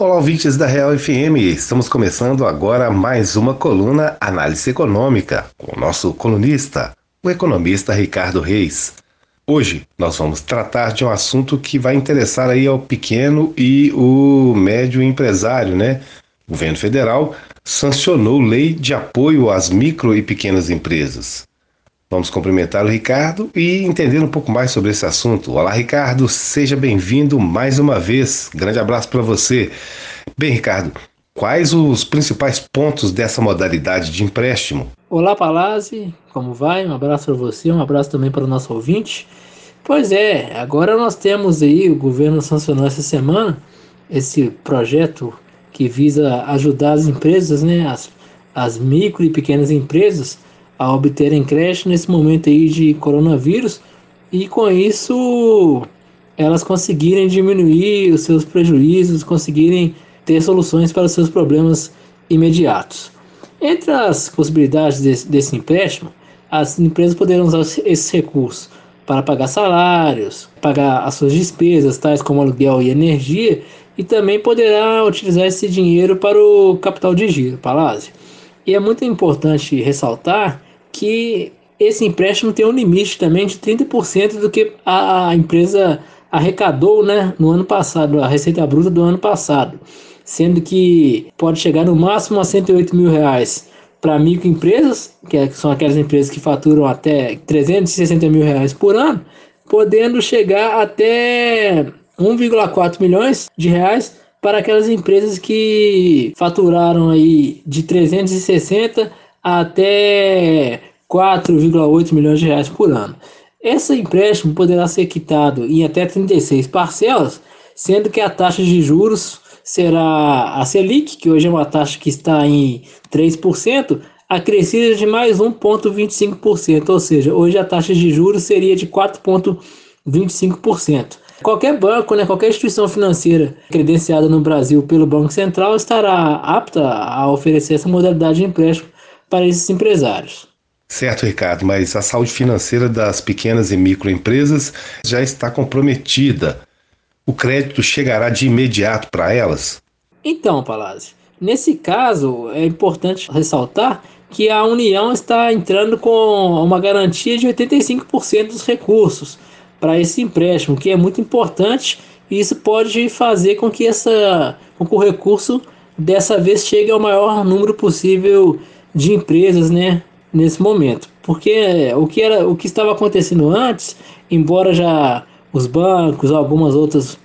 Olá, ouvintes da Real FM. Estamos começando agora mais uma coluna Análise Econômica com o nosso colunista, o economista Ricardo Reis. Hoje nós vamos tratar de um assunto que vai interessar aí ao pequeno e o médio empresário, né? O governo federal sancionou lei de apoio às micro e pequenas empresas. Vamos cumprimentar o Ricardo e entender um pouco mais sobre esse assunto. Olá, Ricardo, seja bem-vindo mais uma vez. Grande abraço para você. Bem, Ricardo, quais os principais pontos dessa modalidade de empréstimo? Olá, Palazzi, como vai? Um abraço para você, um abraço também para o nosso ouvinte. Pois é, agora nós temos aí, o governo sancionou essa semana esse projeto que visa ajudar as empresas, né, as, as micro e pequenas empresas, a obterem crédito nesse momento aí de coronavírus e com isso elas conseguirem diminuir os seus prejuízos, conseguirem ter soluções para os seus problemas imediatos. Entre as possibilidades desse, desse empréstimo, as empresas poderão usar esses recursos para pagar salários, pagar as suas despesas, tais como aluguel e energia, e também poderá utilizar esse dinheiro para o capital de giro, Palácio. E é muito importante ressaltar que esse empréstimo tem um limite também de 30% do que a empresa arrecadou né, no ano passado, a receita bruta do ano passado, sendo que pode chegar no máximo a 108 mil reais para microempresas, é, que são aquelas empresas que faturam até 360 mil reais por ano, podendo chegar até 1,4 milhões de reais para aquelas empresas que faturaram aí de 360 até 4,8 milhões de reais por ano. Esse empréstimo poderá ser quitado em até 36 parcelas, sendo que a taxa de juros será a Selic, que hoje é uma taxa que está em 3%, acrescida de mais 1,25%, ou seja, hoje a taxa de juros seria de 4,25%. Qualquer banco, né, qualquer instituição financeira credenciada no Brasil pelo Banco Central estará apta a oferecer essa modalidade de empréstimo para esses empresários. Certo, Ricardo, mas a saúde financeira das pequenas e microempresas já está comprometida. O crédito chegará de imediato para elas? Então, Palazzi, nesse caso é importante ressaltar que a União está entrando com uma garantia de 85% dos recursos para esse empréstimo, que é muito importante e isso pode fazer com que, essa, com que o recurso dessa vez chegue ao maior número possível de empresas, né, nesse momento. Porque o que era, o que estava acontecendo antes, embora já os bancos, algumas outras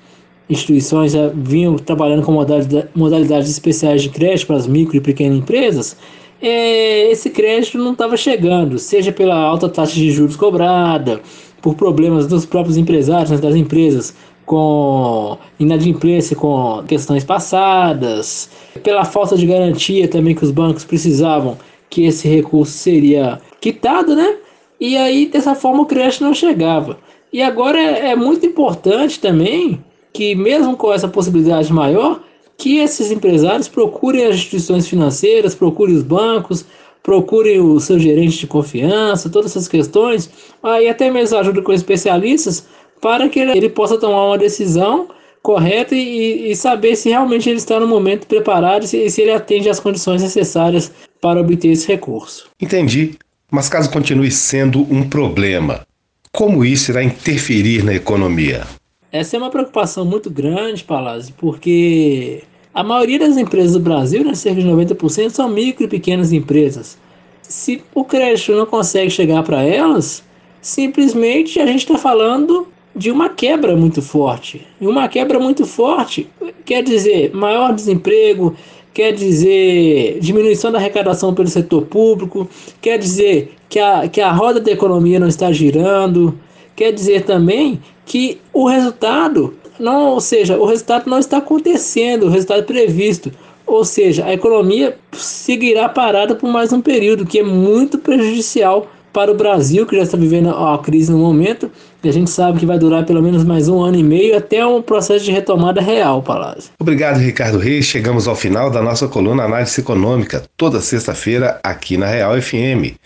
instituições já vinham trabalhando com modalidade, modalidades especiais de crédito para as micro e pequenas empresas, é, esse crédito não estava chegando, seja pela alta taxa de juros cobrada, por problemas dos próprios empresários, né, das empresas, com inadimplência com questões passadas, pela falta de garantia também que os bancos precisavam que esse recurso seria quitado, né? E aí dessa forma o crédito não chegava. E agora é, é muito importante também que mesmo com essa possibilidade maior, que esses empresários procurem as instituições financeiras, procurem os bancos, procurem o seu gerente de confiança, todas essas questões, aí até mesmo ajuda com especialistas para que ele, possa tomar uma decisão correta e, e, saber se realmente ele está no momento preparado e se, se ele atende às condições necessárias para obter esse recurso. Entendi. Mas caso continue sendo um problema, como isso irá interferir na economia? Essa é uma preocupação muito grande, Palazzi, porque a maioria das empresas do Brasil, né, cerca de 90%, são micro e pequenas empresas. Se o crédito não consegue chegar para elas, simplesmente a gente está falando de uma quebra muito forte. E uma quebra muito forte quer dizer maior desemprego, quer dizer diminuição da arrecadação pelo setor público, quer dizer que a, que a roda da economia não está girando, quer dizer também que o resultado não, ou seja, o resultado não está acontecendo, o resultado previsto. Ou seja, a economia seguirá parada por mais um período, que é muito prejudicial para o Brasil, que já está vivendo a crise no momento, E a gente sabe que vai durar pelo menos mais um ano e meio até um processo de retomada real, Palácio. Obrigado, Ricardo Reis. Chegamos ao final da nossa coluna Análise Econômica, toda sexta-feira aqui na Real FM.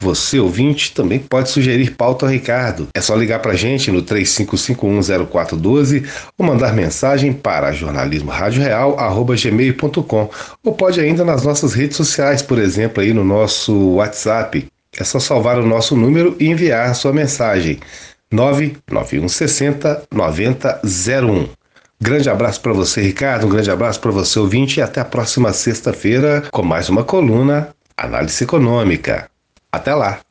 Você, ouvinte, também pode sugerir pauta ao Ricardo. É só ligar para a gente no 35510412 ou mandar mensagem para jornalismoradioreal.gmail.com ou pode ainda nas nossas redes sociais, por exemplo, aí no nosso WhatsApp. É só salvar o nosso número e enviar sua mensagem. 99160 9001. Grande abraço para você, Ricardo. Um grande abraço para você, ouvinte. E até a próxima sexta-feira com mais uma coluna Análise Econômica. Até lá!